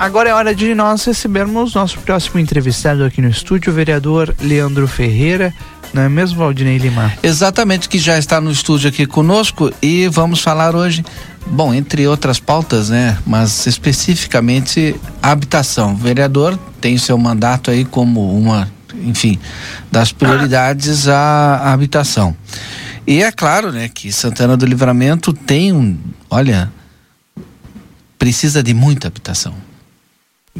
agora é hora de nós recebermos nosso próximo entrevistado aqui no estúdio, o vereador Leandro Ferreira. Não é mesmo, Valdinei Lima? Exatamente, que já está no estúdio aqui conosco e vamos falar hoje, bom, entre outras pautas, né? Mas especificamente habitação. O vereador tem seu mandato aí como uma, enfim, das prioridades a, habitação. E é claro, né, que Santana do Livramento tem um, olha, precisa de muita habitação.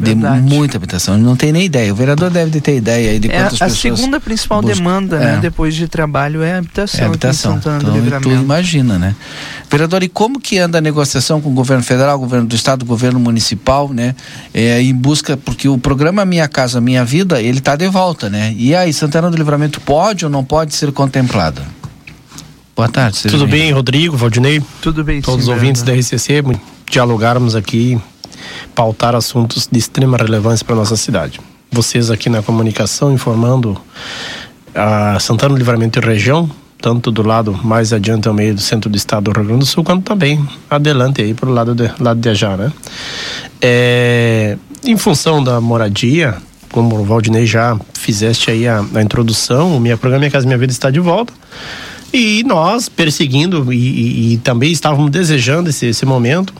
Verdade. De muita habitação, não tem nem ideia. O vereador deve ter ideia aí de é, quantas a pessoas. A segunda principal buscam. demanda, né, é. né, depois de trabalho é a habitação. É a habitação. Então, tu imagina, né? Vereador, e como que anda a negociação com o governo federal, governo do estado, governo municipal, né? É, em busca, porque o programa Minha Casa Minha Vida, ele está de volta, né? E aí, Santana do Livramento pode ou não pode ser contemplada? Boa tarde. Tudo bem, bem, Rodrigo, Valdinei? Tudo bem, Todos sim, os ouvintes da RCC, dialogarmos aqui, pautar assuntos de extrema relevância para nossa cidade. Vocês aqui na comunicação informando a Santana Livramento e região, tanto do lado mais adiante ao meio do centro do estado do Rio Grande do Sul, quanto também adelante aí para o lado de, lado de Ajá, né? É, em função da moradia, como o Valdinei já fizeste aí a, a introdução, o Minha Programa Minha Casa Minha Vida está de volta. E nós, perseguindo e, e, e também estávamos desejando esse, esse, momento,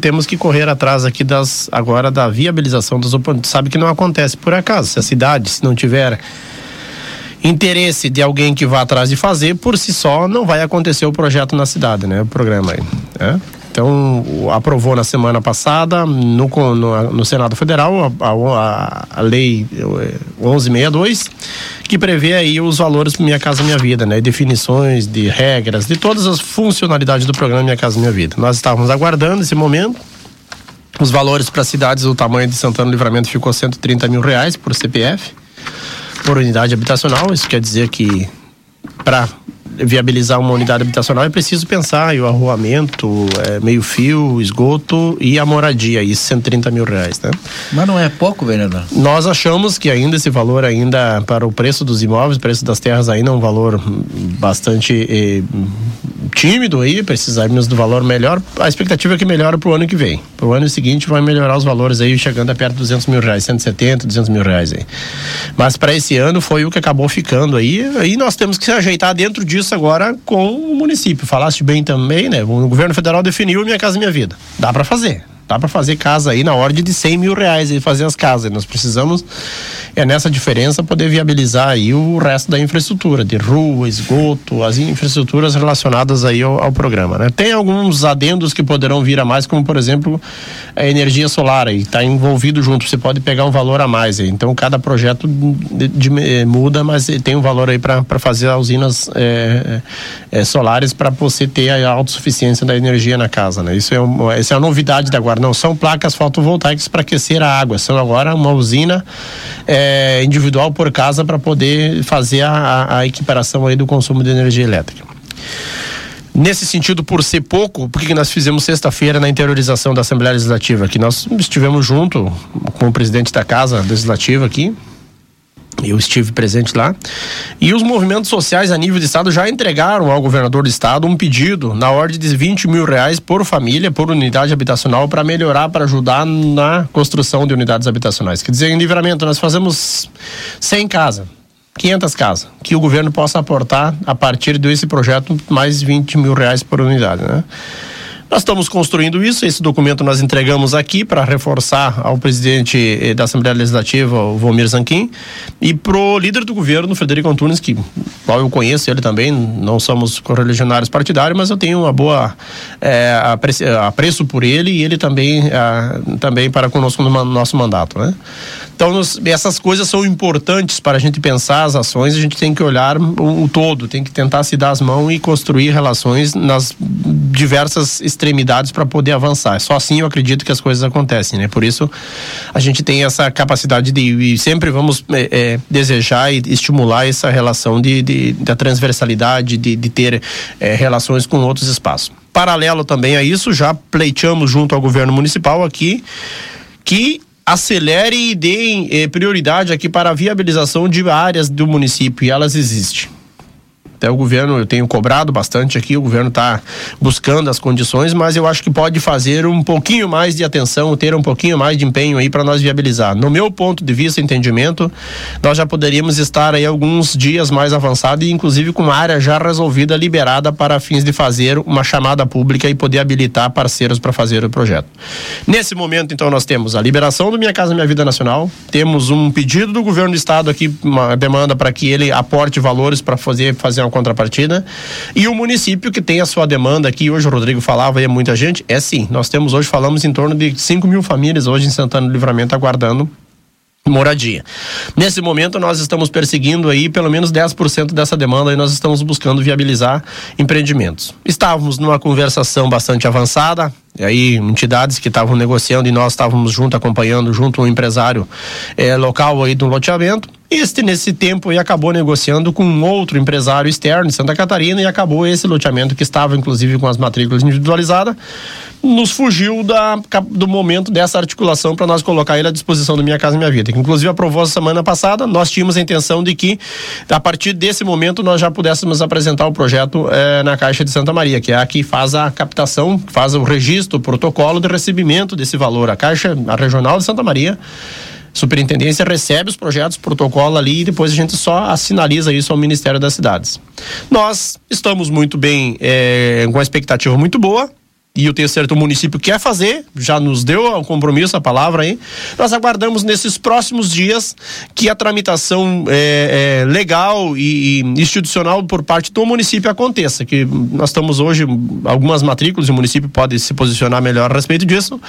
temos que correr atrás aqui das agora da viabilização das oportunidades. Sabe que não acontece por acaso. Se a cidade, se não tiver interesse de alguém que vá atrás de fazer, por si só não vai acontecer o projeto na cidade, né? O programa aí. Né? Então, aprovou na semana passada, no, no, no Senado Federal, a, a, a Lei 1162, eh, que prevê aí os valores Minha Casa Minha Vida, né? Definições de regras, de todas as funcionalidades do programa Minha Casa Minha Vida. Nós estávamos aguardando esse momento. Os valores para cidades do tamanho de Santana Livramento ficou 130 mil reais por CPF, por unidade habitacional. Isso quer dizer que para viabilizar uma unidade habitacional é preciso pensar em o arruamento, é, meio fio, esgoto e a moradia, isso 130 mil reais, né? Mas não é pouco, vereador? Nós achamos que ainda esse valor ainda para o preço dos imóveis, o preço das terras ainda é um valor bastante eh, tímido aí, precisarmos do valor melhor. A expectativa é que melhore para o ano que vem. Para o ano seguinte vai melhorar os valores aí, chegando a perto de 200 mil reais, 170, 200 mil reais aí. Mas para esse ano foi o que acabou ficando aí, aí nós temos que se ajeitar dentro disso agora com o município. Falaste bem também, né? O governo federal definiu Minha Casa Minha Vida. Dá para fazer. Dá para fazer casa aí na ordem de 100 mil reais e fazer as casas. Nós precisamos, é nessa diferença, poder viabilizar aí o resto da infraestrutura, de rua, esgoto, as infraestruturas relacionadas aí ao, ao programa. Né? Tem alguns adendos que poderão vir a mais, como por exemplo a energia solar aí, está envolvido junto. Você pode pegar um valor a mais aí. Então cada projeto de, de, de, muda, mas tem um valor aí para fazer usinas é, é, solares para você ter a autossuficiência da energia na casa. Né? Isso é, uma, essa é a novidade da Guarda não são placas fotovoltaicas para aquecer a água, são agora uma usina é, individual por casa para poder fazer a, a equiparação aí do consumo de energia elétrica. Nesse sentido, por ser pouco, por que nós fizemos sexta-feira na interiorização da Assembleia Legislativa? Que nós estivemos junto com o presidente da Casa Legislativa aqui, eu estive presente lá. E os movimentos sociais a nível de estado já entregaram ao governador do estado um pedido na ordem de 20 mil reais por família, por unidade habitacional, para melhorar, para ajudar na construção de unidades habitacionais. Quer dizer, em livramento, nós fazemos 100 casas. 500 casas, que o governo possa aportar a partir desse projeto mais 20 mil reais por unidade, né? Nós estamos construindo isso, esse documento nós entregamos aqui para reforçar ao presidente eh, da Assembleia Legislativa, o Vomir Zanquim, e pro líder do governo, Frederico Antunes, que qual eu conheço ele também, não somos correligionários partidários, mas eu tenho uma boa é, apreço por ele e ele também, é, também para conosco no nosso mandato, né? Então, nos, essas coisas são importantes para a gente pensar as ações, a gente tem que olhar o, o todo, tem que tentar se dar as mãos e construir relações nas diversas extremidades para poder avançar. Só assim eu acredito que as coisas acontecem, né? Por isso a gente tem essa capacidade de e sempre vamos é, é, desejar e estimular essa relação de, de da transversalidade, de, de ter é, relações com outros espaços. Paralelo também a isso, já pleiteamos junto ao governo municipal aqui que acelere e dê eh, prioridade aqui para a viabilização de áreas do município e elas existem. Até o governo, eu tenho cobrado bastante aqui, o governo está buscando as condições, mas eu acho que pode fazer um pouquinho mais de atenção, ter um pouquinho mais de empenho aí para nós viabilizar. No meu ponto de vista, entendimento, nós já poderíamos estar aí alguns dias mais avançado e inclusive com uma área já resolvida, liberada para fins de fazer uma chamada pública e poder habilitar parceiros para fazer o projeto. Nesse momento, então, nós temos a liberação do Minha Casa Minha Vida Nacional, temos um pedido do governo do estado aqui, uma demanda para que ele aporte valores para fazer, fazer uma contrapartida. E o município que tem a sua demanda aqui, hoje o Rodrigo falava e é muita gente, é sim. Nós temos hoje, falamos em torno de 5 mil famílias hoje em Santana do Livramento aguardando moradia. Nesse momento nós estamos perseguindo aí pelo menos 10% dessa demanda e nós estamos buscando viabilizar empreendimentos. Estávamos numa conversação bastante avançada, e aí entidades que estavam negociando e nós estávamos junto acompanhando junto um empresário é, local aí do loteamento este, nesse tempo, e acabou negociando com outro empresário externo de Santa Catarina e acabou esse loteamento que estava, inclusive, com as matrículas individualizadas, nos fugiu da, do momento dessa articulação para nós colocar ele à disposição do Minha Casa Minha Vida, que inclusive aprovou semana passada. Nós tínhamos a intenção de que, a partir desse momento, nós já pudéssemos apresentar o projeto eh, na Caixa de Santa Maria, que é a que faz a captação, faz o registro, o protocolo de recebimento desse valor. A Caixa, a Regional de Santa Maria, superintendência recebe os projetos, protocolo ali e depois a gente só assinaliza isso ao Ministério das Cidades. Nós estamos muito bem, é, com uma expectativa muito boa e eu tenho que o município quer fazer, já nos deu o compromisso, a palavra aí. Nós aguardamos nesses próximos dias que a tramitação é, é, legal e, e, institucional por parte do município aconteça. Que nós estamos hoje, algumas matrículas, e o município pode se posicionar melhor a respeito disso,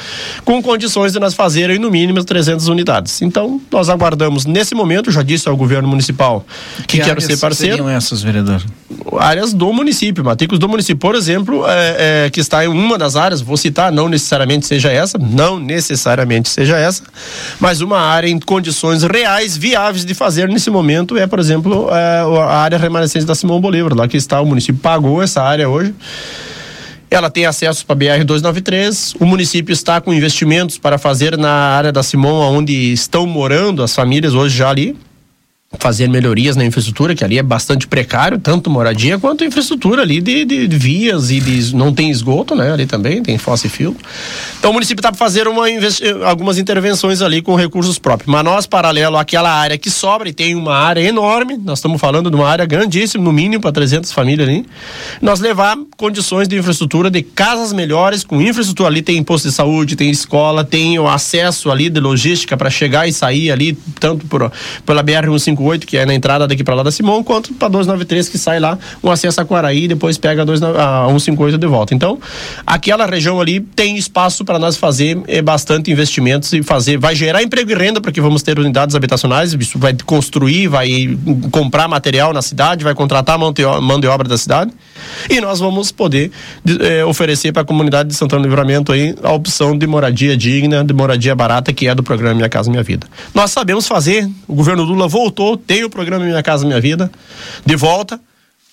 com condições de nós fazerem no mínimo 300 unidades. Então, nós aguardamos nesse momento, já disse ao governo municipal que, que quer ser parceiro. seriam essas, vereador? Áreas do município, matrículas do município. Por exemplo, é, é que está em uma das áreas, vou citar, não necessariamente seja essa, não necessariamente seja essa, mas uma área em condições reais, viáveis de fazer nesse momento é, por exemplo, é, a área remanescente da Simão Bolívar, lá que está, o município pagou essa área hoje. Ela tem acesso para BR 293. O município está com investimentos para fazer na área da Simão, onde estão morando as famílias hoje já ali fazer melhorias na infraestrutura, que ali é bastante precário, tanto moradia quanto infraestrutura ali de, de, de vias e de, não tem esgoto, né? Ali também tem fossa e fio. Então o município está para fazer uma, algumas intervenções ali com recursos próprios. Mas nós, paralelo àquela área que sobra, e tem uma área enorme, nós estamos falando de uma área grandíssima, no mínimo para 300 famílias ali, nós levar condições de infraestrutura de casas melhores, com infraestrutura ali, tem posto de saúde, tem escola, tem o acesso ali de logística para chegar e sair ali, tanto por, pela BR-150 258, que é na entrada daqui para lá da Simão, quanto para 293, que sai lá, um acesso a Quaraí e depois pega a, 2, a 158 de volta. Então, aquela região ali tem espaço para nós fazer é, bastante investimentos e fazer, vai gerar emprego e renda, porque vamos ter unidades habitacionais, isso vai construir, vai comprar material na cidade, vai contratar mão de obra da cidade e nós vamos poder é, oferecer para a comunidade de Santana do Livramento aí a opção de moradia digna, de moradia barata, que é do programa Minha Casa Minha Vida. Nós sabemos fazer, o governo Lula voltou tem o programa Minha Casa Minha Vida de volta.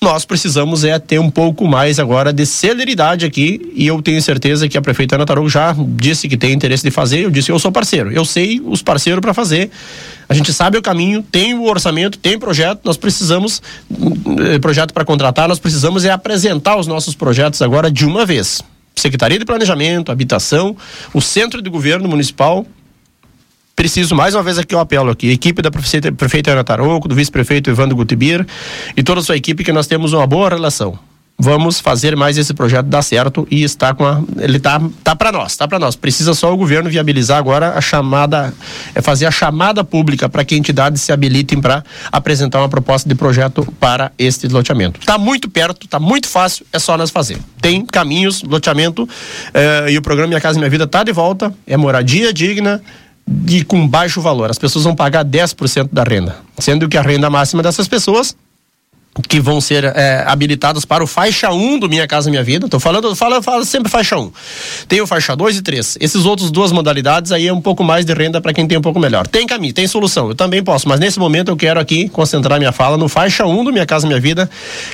Nós precisamos é ter um pouco mais agora de celeridade aqui e eu tenho certeza que a prefeita Ana Tarouco já disse que tem interesse de fazer. Eu disse eu sou parceiro, eu sei os parceiros para fazer. A gente sabe o caminho, tem o orçamento, tem projeto. Nós precisamos eh, projeto para contratar. Nós precisamos é apresentar os nossos projetos agora de uma vez. Secretaria de Planejamento, Habitação, o Centro de Governo Municipal preciso mais uma vez aqui o apelo aqui, equipe da prefeita, prefeita Ana Tarouco, do vice-prefeito Evandro Gutibir e toda a sua equipe que nós temos uma boa relação. Vamos fazer mais esse projeto dar certo e está com a, ele tá tá para nós, tá para nós. Precisa só o governo viabilizar agora a chamada é fazer a chamada pública para que entidades se habilitem para apresentar uma proposta de projeto para este loteamento. Está muito perto, está muito fácil, é só nós fazer. Tem caminhos, loteamento eh, e o programa Minha Casa Minha Vida está de volta, é moradia digna, de com baixo valor. As pessoas vão pagar 10% da renda, sendo que a renda máxima dessas pessoas que vão ser é, habilitadas para o faixa 1 do Minha Casa Minha Vida. Tô falando, falo, falo sempre faixa 1. Tem o faixa 2 e 3. Esses outros duas modalidades aí é um pouco mais de renda para quem tem um pouco melhor. Tem caminho, tem solução. Eu também posso, mas nesse momento eu quero aqui concentrar minha fala no faixa 1 do Minha Casa Minha Vida,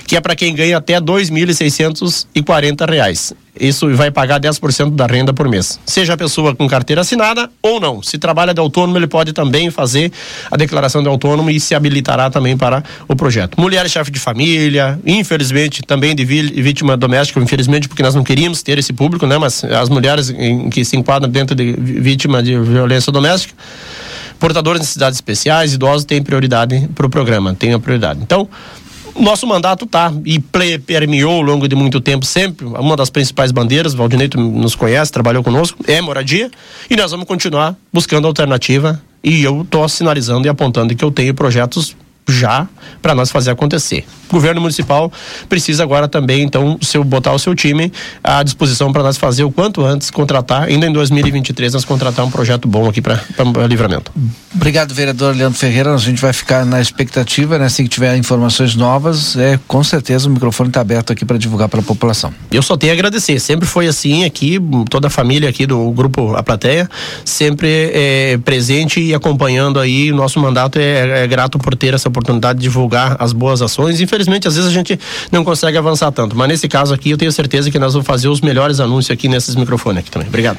que é para quem ganha até 2.640 reais isso vai pagar 10% da renda por mês. Seja a pessoa com carteira assinada ou não. Se trabalha de autônomo, ele pode também fazer a declaração de autônomo e se habilitará também para o projeto. Mulher chefe de família, infelizmente também de vítima doméstica, infelizmente porque nós não queríamos ter esse público, né? Mas as mulheres em, que se enquadram dentro de vítima de violência doméstica, portadores de necessidades especiais, idosos têm prioridade para o programa, tem a prioridade. Então, nosso mandato tá. E permeou ao longo de muito tempo sempre uma das principais bandeiras, Valdinei nos conhece, trabalhou conosco, é moradia. E nós vamos continuar buscando alternativa. E eu estou sinalizando e apontando que eu tenho projetos já para nós fazer acontecer. O governo municipal precisa agora também, então, seu, botar o seu time à disposição para nós fazer o quanto antes, contratar, ainda em 2023, nós contratar um projeto bom aqui para livramento. Obrigado, vereador Leandro Ferreira. A gente vai ficar na expectativa, né? Se tiver informações novas, é, com certeza o microfone está aberto aqui para divulgar para a população. Eu só tenho a agradecer. Sempre foi assim aqui, toda a família aqui do grupo A Plateia, sempre é, presente e acompanhando aí. O nosso mandato é, é grato por ter essa oportunidade de divulgar as boas ações. Infelizmente, às vezes a gente não consegue avançar tanto, mas nesse caso aqui eu tenho certeza que nós vamos fazer os melhores anúncios aqui nesses microfones aqui também. Obrigado.